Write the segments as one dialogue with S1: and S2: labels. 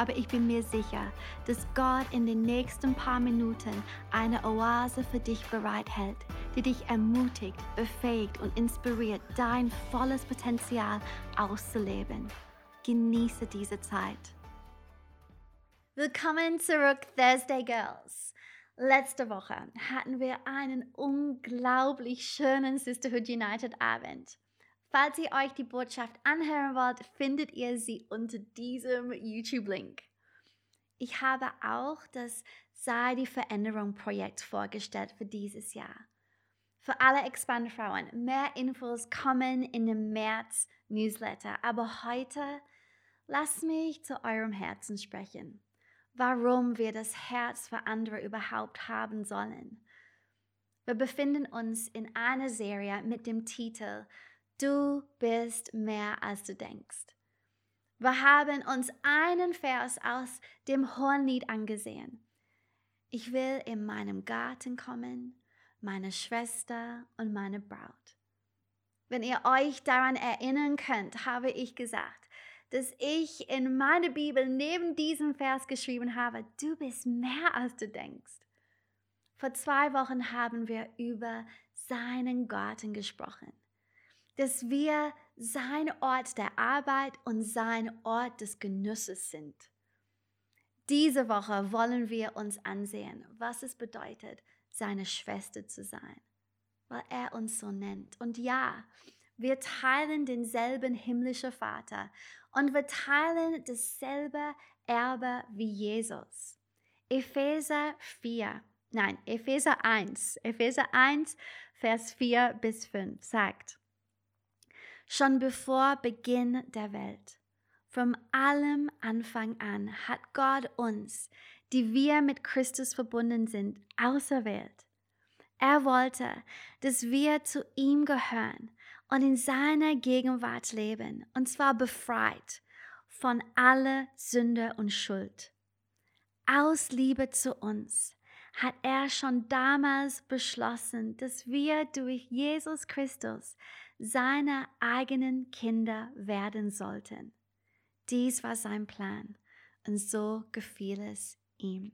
S1: aber ich bin mir sicher, dass Gott in den nächsten paar Minuten eine Oase für dich bereithält, die dich ermutigt, befähigt und inspiriert, dein volles Potenzial auszuleben. Genieße diese Zeit. Willkommen zurück, Thursday Girls. Letzte Woche hatten wir einen unglaublich schönen Sisterhood United Abend. Falls ihr euch die Botschaft anhören wollt, findet ihr sie unter diesem YouTube-Link. Ich habe auch das Sei die Veränderung Projekt vorgestellt für dieses Jahr. Für alle Expand-Frauen, mehr Infos kommen in dem März Newsletter. Aber heute lasst mich zu eurem Herzen sprechen. Warum wir das Herz für andere überhaupt haben sollen. Wir befinden uns in einer Serie mit dem Titel Du bist mehr als du denkst. Wir haben uns einen Vers aus dem Hornlied angesehen. Ich will in meinem Garten kommen meine Schwester und meine Braut. Wenn ihr euch daran erinnern könnt, habe ich gesagt, dass ich in meiner Bibel neben diesem Vers geschrieben habe, du bist mehr als du denkst. Vor zwei Wochen haben wir über seinen Garten gesprochen, dass wir sein Ort der Arbeit und sein Ort des Genusses sind. Diese Woche wollen wir uns ansehen, was es bedeutet, seine Schwester zu sein, weil er uns so nennt. Und ja, wir teilen denselben himmlischen Vater und wir teilen dasselbe Erbe wie Jesus. Epheser 4, nein, Epheser 1, Epheser 1, Vers 4 bis 5 sagt, schon bevor Beginn der Welt, von allem Anfang an hat Gott uns, die wir mit Christus verbunden sind, auserwählt. Er wollte, dass wir zu ihm gehören und in seiner Gegenwart leben, und zwar befreit von aller Sünde und Schuld. Aus Liebe zu uns hat er schon damals beschlossen, dass wir durch Jesus Christus seine eigenen Kinder werden sollten. Dies war sein Plan und so gefiel es ihm.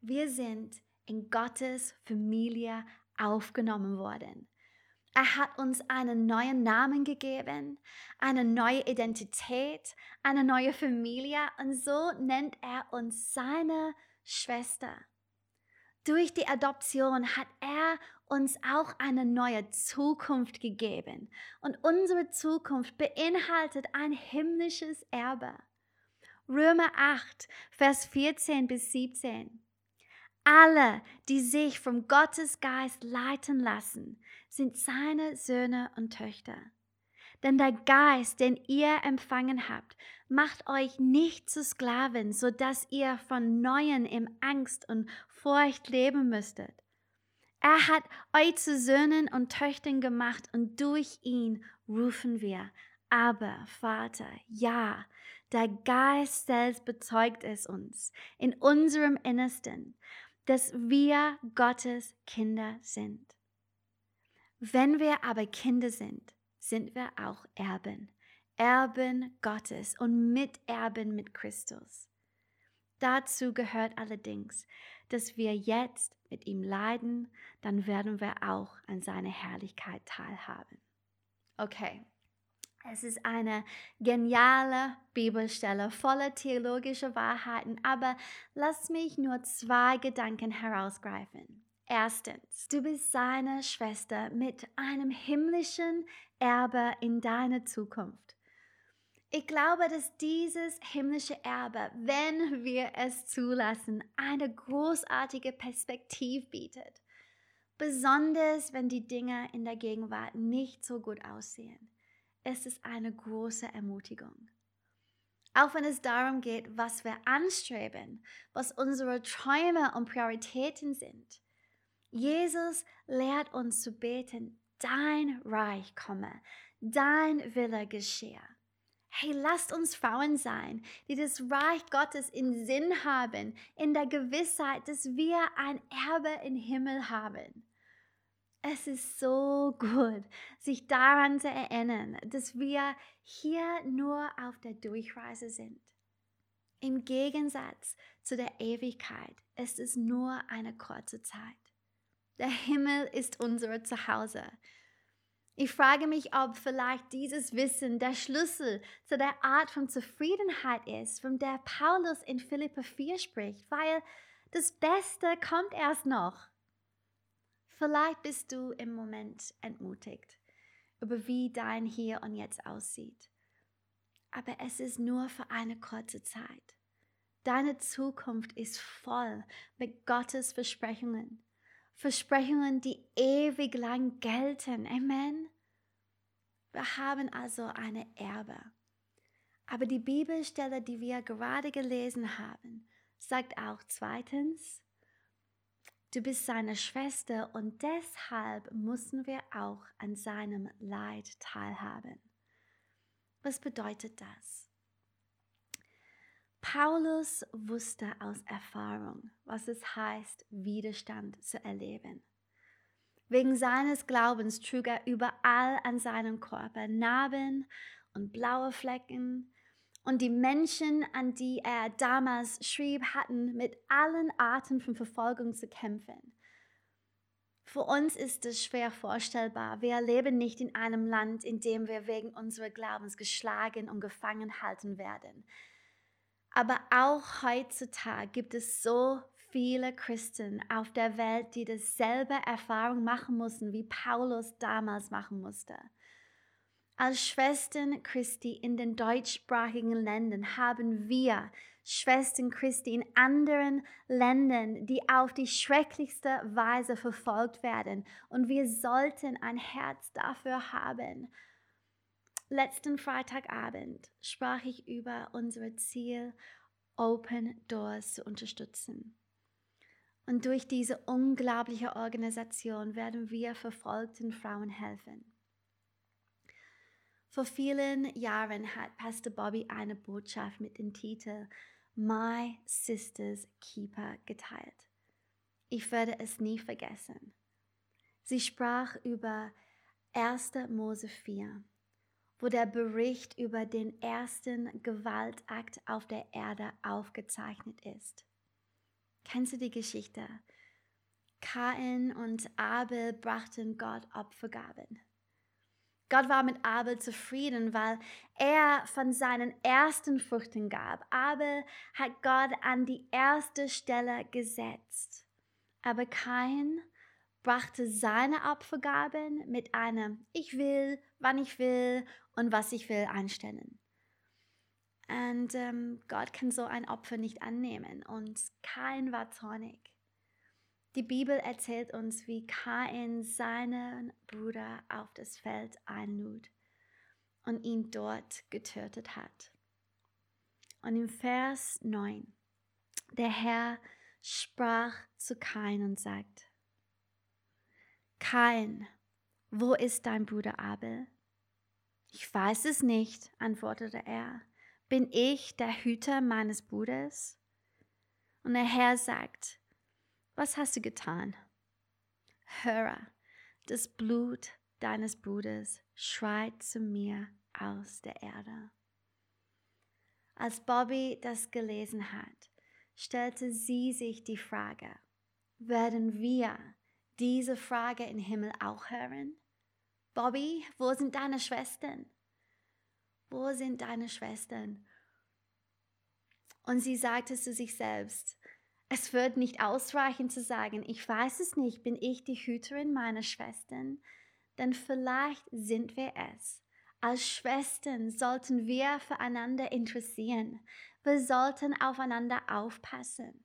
S1: Wir sind in Gottes Familie aufgenommen worden. Er hat uns einen neuen Namen gegeben, eine neue Identität, eine neue Familie und so nennt er uns seine Schwester. Durch die Adoption hat er uns auch eine neue Zukunft gegeben und unsere Zukunft beinhaltet ein himmlisches Erbe. Römer 8, Vers 14 bis 17. Alle, die sich vom Gottesgeist leiten lassen, sind seine Söhne und Töchter. Denn der Geist, den ihr empfangen habt, macht euch nicht zu Sklaven, so dass ihr von Neuem im Angst und Furcht leben müsstet. Er hat euch zu Söhnen und Töchtern gemacht und durch ihn rufen wir, aber Vater, ja, der Geist selbst bezeugt es uns in unserem Innersten, dass wir Gottes Kinder sind. Wenn wir aber Kinder sind, sind wir auch Erben, Erben Gottes und Miterben mit Christus. Dazu gehört allerdings, dass wir jetzt mit ihm leiden, dann werden wir auch an seiner Herrlichkeit teilhaben. Okay, es ist eine geniale Bibelstelle voller theologischer Wahrheiten, aber lass mich nur zwei Gedanken herausgreifen. Erstens, du bist seine Schwester mit einem himmlischen Erbe in deiner Zukunft. Ich glaube, dass dieses himmlische Erbe, wenn wir es zulassen, eine großartige Perspektive bietet. Besonders wenn die Dinge in der Gegenwart nicht so gut aussehen es ist eine große Ermutigung. Auch wenn es darum geht, was wir anstreben, was unsere Träume und Prioritäten sind. Jesus lehrt uns zu beten, dein Reich komme, dein Wille geschehe. Hey, lasst uns Frauen sein, die das Reich Gottes in Sinn haben, in der Gewissheit, dass wir ein Erbe im Himmel haben. Es ist so gut, sich daran zu erinnern, dass wir hier nur auf der Durchreise sind. Im Gegensatz zu der Ewigkeit ist es nur eine kurze Zeit. Der Himmel ist unser Zuhause. Ich frage mich, ob vielleicht dieses Wissen der Schlüssel zu der Art von Zufriedenheit ist, von der Paulus in Philippa 4 spricht, weil das Beste kommt erst noch. Vielleicht bist du im Moment entmutigt über wie dein Hier und Jetzt aussieht. Aber es ist nur für eine kurze Zeit. Deine Zukunft ist voll mit Gottes Versprechungen. Versprechungen, die ewig lang gelten. Amen. Wir haben also eine Erbe. Aber die Bibelstelle, die wir gerade gelesen haben, sagt auch zweitens, du bist seine Schwester und deshalb müssen wir auch an seinem Leid teilhaben. Was bedeutet das? Paulus wusste aus Erfahrung, was es heißt, Widerstand zu erleben. Wegen seines Glaubens trug er überall an seinem Körper Narben und blaue Flecken. Und die Menschen, an die er damals schrieb, hatten mit allen Arten von Verfolgung zu kämpfen. Für uns ist es schwer vorstellbar. Wir leben nicht in einem Land, in dem wir wegen unseres Glaubens geschlagen und gefangen halten werden. Aber auch heutzutage gibt es so viele Christen auf der Welt, die dasselbe Erfahrung machen mussten, wie Paulus damals machen musste. Als Schwestern Christi in den deutschsprachigen Ländern haben wir Schwestern Christi in anderen Ländern, die auf die schrecklichste Weise verfolgt werden. Und wir sollten ein Herz dafür haben, letzten Freitagabend sprach ich über unser Ziel, Open Doors zu unterstützen. Und durch diese unglaubliche Organisation werden wir verfolgten Frauen helfen. Vor vielen Jahren hat Pastor Bobby eine Botschaft mit dem Titel My Sister's Keeper geteilt. Ich werde es nie vergessen. Sie sprach über 1. Mose 4 wo der Bericht über den ersten Gewaltakt auf der Erde aufgezeichnet ist. Kennst du die Geschichte? Kain und Abel brachten Gott Opfergaben. Gott war mit Abel zufrieden, weil er von seinen ersten Früchten gab. Abel hat Gott an die erste Stelle gesetzt. Aber Kain brachte seine Opfergaben mit einem Ich will, wann ich will und was ich will einstellen. Und ähm, Gott kann so ein Opfer nicht annehmen und Kain war zornig. Die Bibel erzählt uns, wie Kain seinen Bruder auf das Feld einlud und ihn dort getötet hat. Und im Vers 9, der Herr sprach zu Kain und sagt, Kain, wo ist dein Bruder Abel? Ich weiß es nicht, antwortete er. Bin ich der Hüter meines Bruders? Und der Herr sagt, was hast du getan? Höre, das Blut deines Bruders schreit zu mir aus der Erde. Als Bobby das gelesen hat, stellte sie sich die Frage, werden wir diese Frage im Himmel auch hören? Bobby, wo sind deine Schwestern? Wo sind deine Schwestern? Und sie sagte zu sich selbst, es wird nicht ausreichen zu sagen, ich weiß es nicht, bin ich die Hüterin meiner Schwestern? Denn vielleicht sind wir es. Als Schwestern sollten wir füreinander interessieren. Wir sollten aufeinander aufpassen.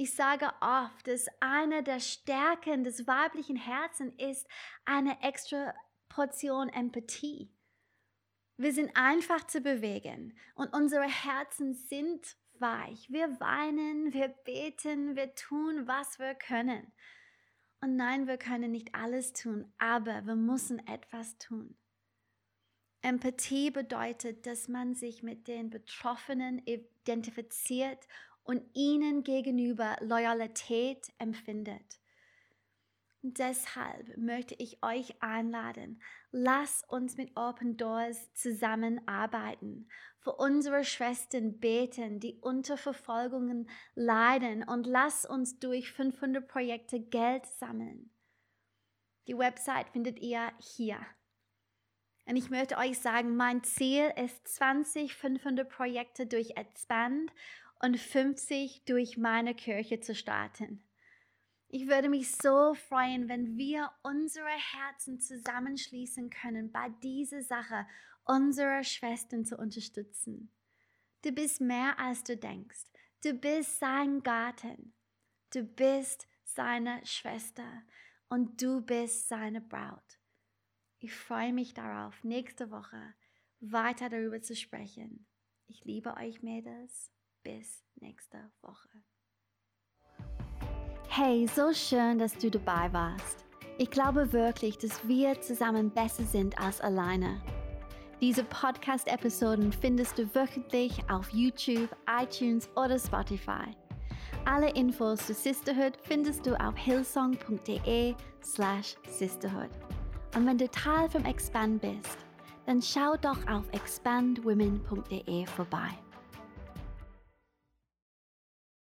S1: Ich sage oft, dass eine der Stärken des weiblichen Herzens ist eine extra Portion Empathie. Wir sind einfach zu bewegen und unsere Herzen sind weich. Wir weinen, wir beten, wir tun, was wir können. Und nein, wir können nicht alles tun, aber wir müssen etwas tun. Empathie bedeutet, dass man sich mit den Betroffenen identifiziert und ihnen gegenüber Loyalität empfindet. Deshalb möchte ich euch einladen, lass uns mit Open Doors zusammenarbeiten, für unsere Schwestern beten, die unter Verfolgungen leiden und lass uns durch 500 Projekte Geld sammeln. Die Website findet ihr hier. Und ich möchte euch sagen, mein Ziel ist 20 500 Projekte durch Expand und 50 durch meine Kirche zu starten. Ich würde mich so freuen, wenn wir unsere Herzen zusammenschließen können, bei dieser Sache unsere Schwestern zu unterstützen. Du bist mehr als du denkst. Du bist sein Garten. Du bist seine Schwester und du bist seine Braut. Ich freue mich darauf, nächste Woche weiter darüber zu sprechen. Ich liebe euch, Mädels. Bis nächste Woche. Hey, so schön, dass du dabei warst. Ich glaube wirklich, dass wir zusammen besser sind als alleine. Diese Podcast-Episoden findest du wöchentlich auf YouTube, iTunes oder Spotify. Alle Infos zu Sisterhood findest du auf hillsong.de slash sisterhood. Und wenn du Teil vom Expand bist, dann schau doch auf expandwomen.de vorbei.